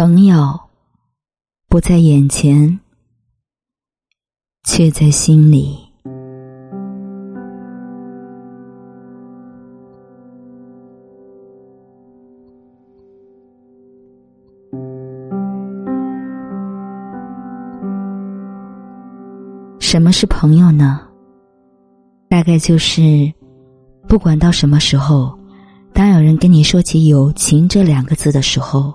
朋友不在眼前，却在心里。什么是朋友呢？大概就是，不管到什么时候，当有人跟你说起友情这两个字的时候，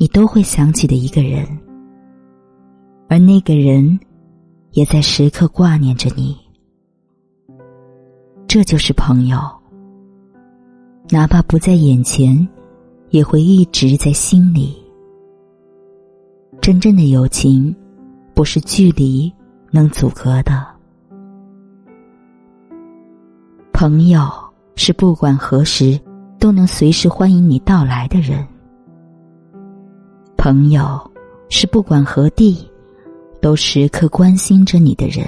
你都会想起的一个人，而那个人也在时刻挂念着你。这就是朋友，哪怕不在眼前，也会一直在心里。真正的友情，不是距离能阻隔的。朋友是不管何时都能随时欢迎你到来的人。朋友是不管何地都时刻关心着你的人。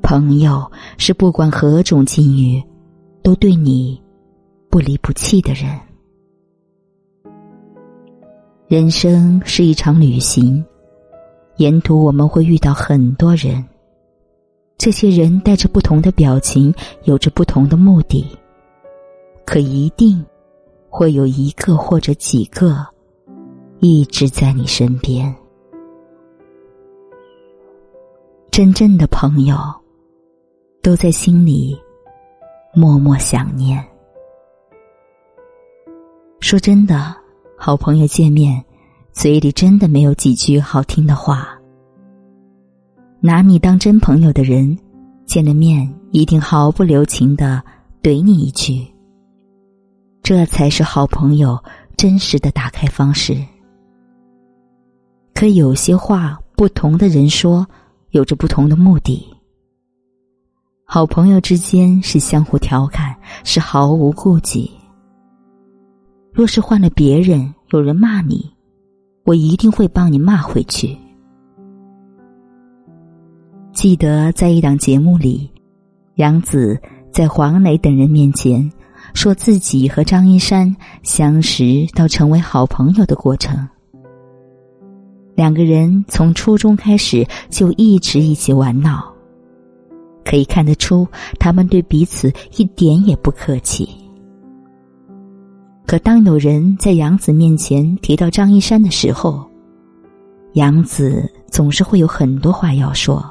朋友是不管何种境遇都对你不离不弃的人。人生是一场旅行，沿途我们会遇到很多人。这些人带着不同的表情，有着不同的目的，可一定会有一个或者几个一直在你身边。真正的朋友都在心里默默想念。说真的，好朋友见面，嘴里真的没有几句好听的话。拿你当真朋友的人，见了面一定毫不留情的怼你一句。这才是好朋友真实的打开方式。可有些话，不同的人说，有着不同的目的。好朋友之间是相互调侃，是毫无顾忌。若是换了别人，有人骂你，我一定会帮你骂回去。记得在一档节目里，杨紫在黄磊等人面前说自己和张一山相识到成为好朋友的过程。两个人从初中开始就一直一起玩闹，可以看得出他们对彼此一点也不客气。可当有人在杨紫面前提到张一山的时候，杨紫总是会有很多话要说。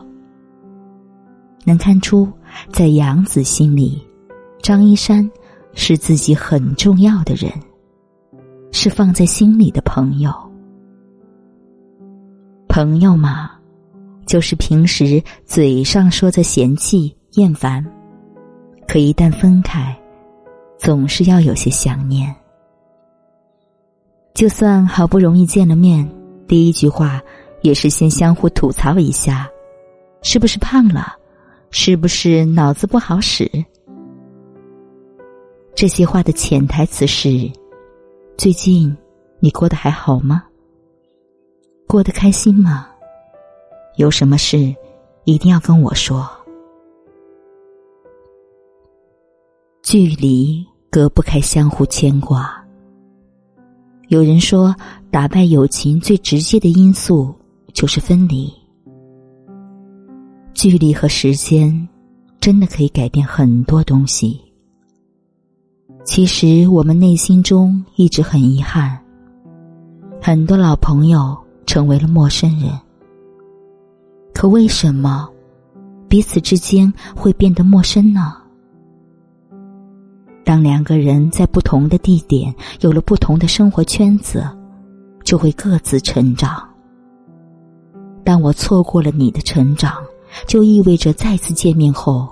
能看出，在杨子心里，张一山是自己很重要的人，是放在心里的朋友。朋友嘛，就是平时嘴上说着嫌弃厌烦，可一旦分开，总是要有些想念。就算好不容易见了面，第一句话也是先相互吐槽一下，是不是胖了？是不是脑子不好使？这些话的潜台词是：最近你过得还好吗？过得开心吗？有什么事一定要跟我说。距离隔不开相互牵挂。有人说，打败友情最直接的因素就是分离。距离和时间，真的可以改变很多东西。其实我们内心中一直很遗憾，很多老朋友成为了陌生人。可为什么彼此之间会变得陌生呢？当两个人在不同的地点，有了不同的生活圈子，就会各自成长。当我错过了你的成长。就意味着再次见面后，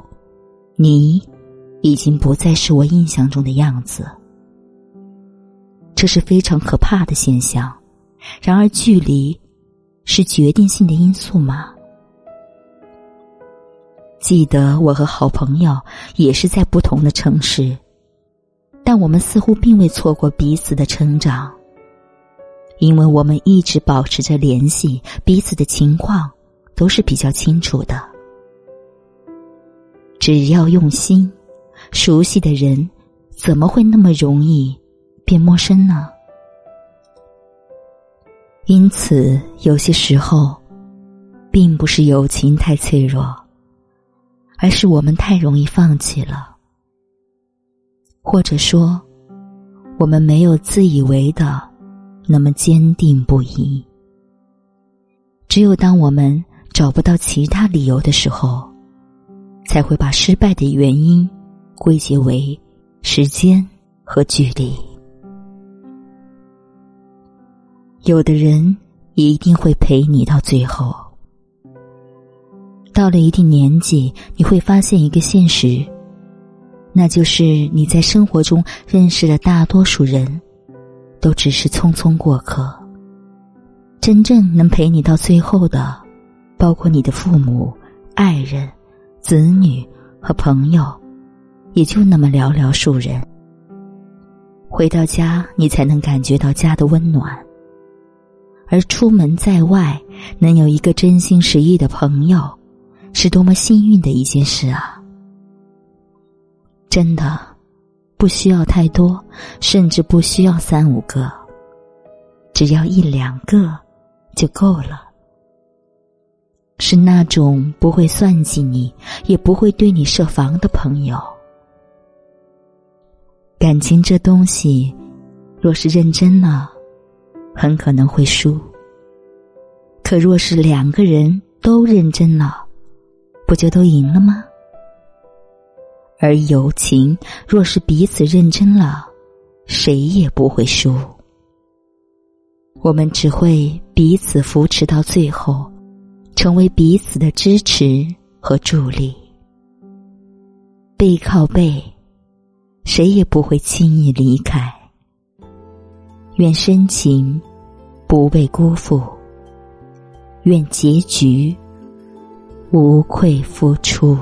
你已经不再是我印象中的样子。这是非常可怕的现象。然而，距离是决定性的因素吗？记得我和好朋友也是在不同的城市，但我们似乎并未错过彼此的成长，因为我们一直保持着联系，彼此的情况。都是比较清楚的。只要用心，熟悉的人怎么会那么容易变陌生呢？因此，有些时候，并不是友情太脆弱，而是我们太容易放弃了，或者说，我们没有自以为的那么坚定不移。只有当我们找不到其他理由的时候，才会把失败的原因归结为时间和距离。有的人一定会陪你到最后。到了一定年纪，你会发现一个现实，那就是你在生活中认识的大多数人，都只是匆匆过客。真正能陪你到最后的，包括你的父母、爱人、子女和朋友，也就那么寥寥数人。回到家，你才能感觉到家的温暖。而出门在外，能有一个真心实意的朋友，是多么幸运的一件事啊！真的，不需要太多，甚至不需要三五个，只要一两个。就够了。是那种不会算计你，也不会对你设防的朋友。感情这东西，若是认真了，很可能会输；可若是两个人都认真了，不就都赢了吗？而友情若是彼此认真了，谁也不会输。我们只会彼此扶持到最后，成为彼此的支持和助力。背靠背，谁也不会轻易离开。愿深情不被辜负，愿结局无愧付出。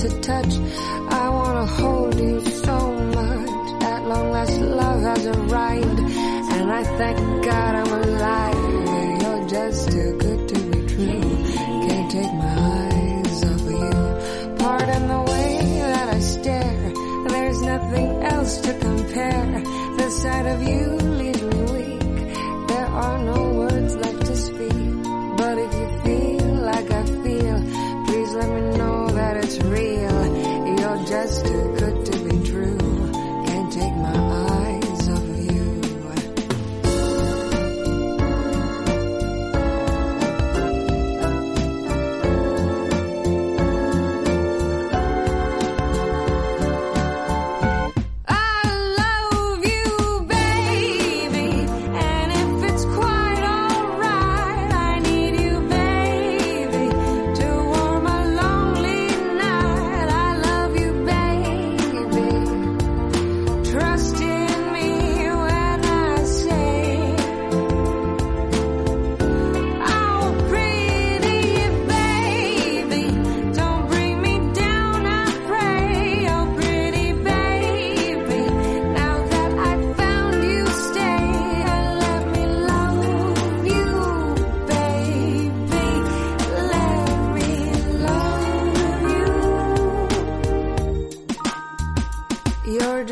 to touch. I wanna hold you so much. At long last, love has arrived, and I thank God I'm alive. You're just too take my eyes off of you. Pardon the way that I stare. There's nothing else to compare. The sight of you leaves me weak. There are no words left to speak. But if you feel like I feel, please let me know that it's real You're just too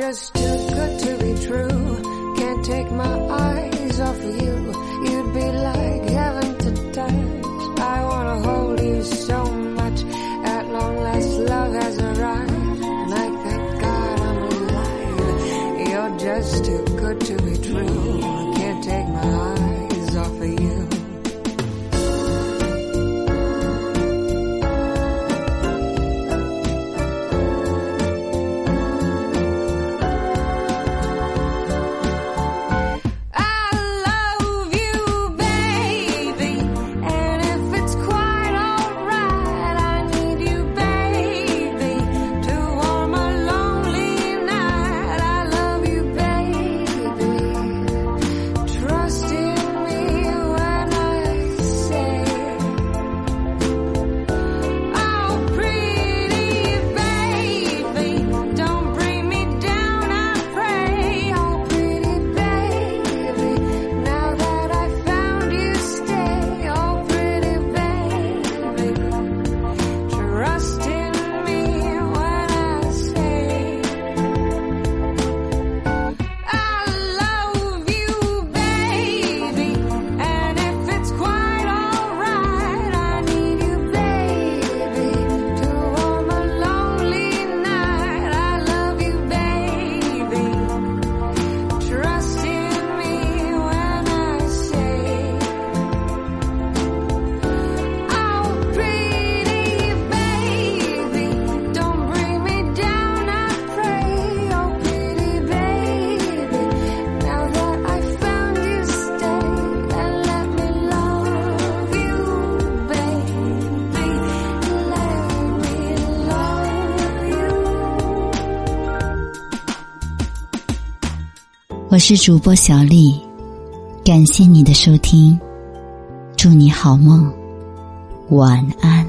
just too good to be true. Can't take my eyes off of you. You'd be like heaven to touch. I wanna hold you so much. At long last, love has arrived. I thank God I'm alive. You're just too good to be true. 我是主播小丽，感谢你的收听，祝你好梦，晚安。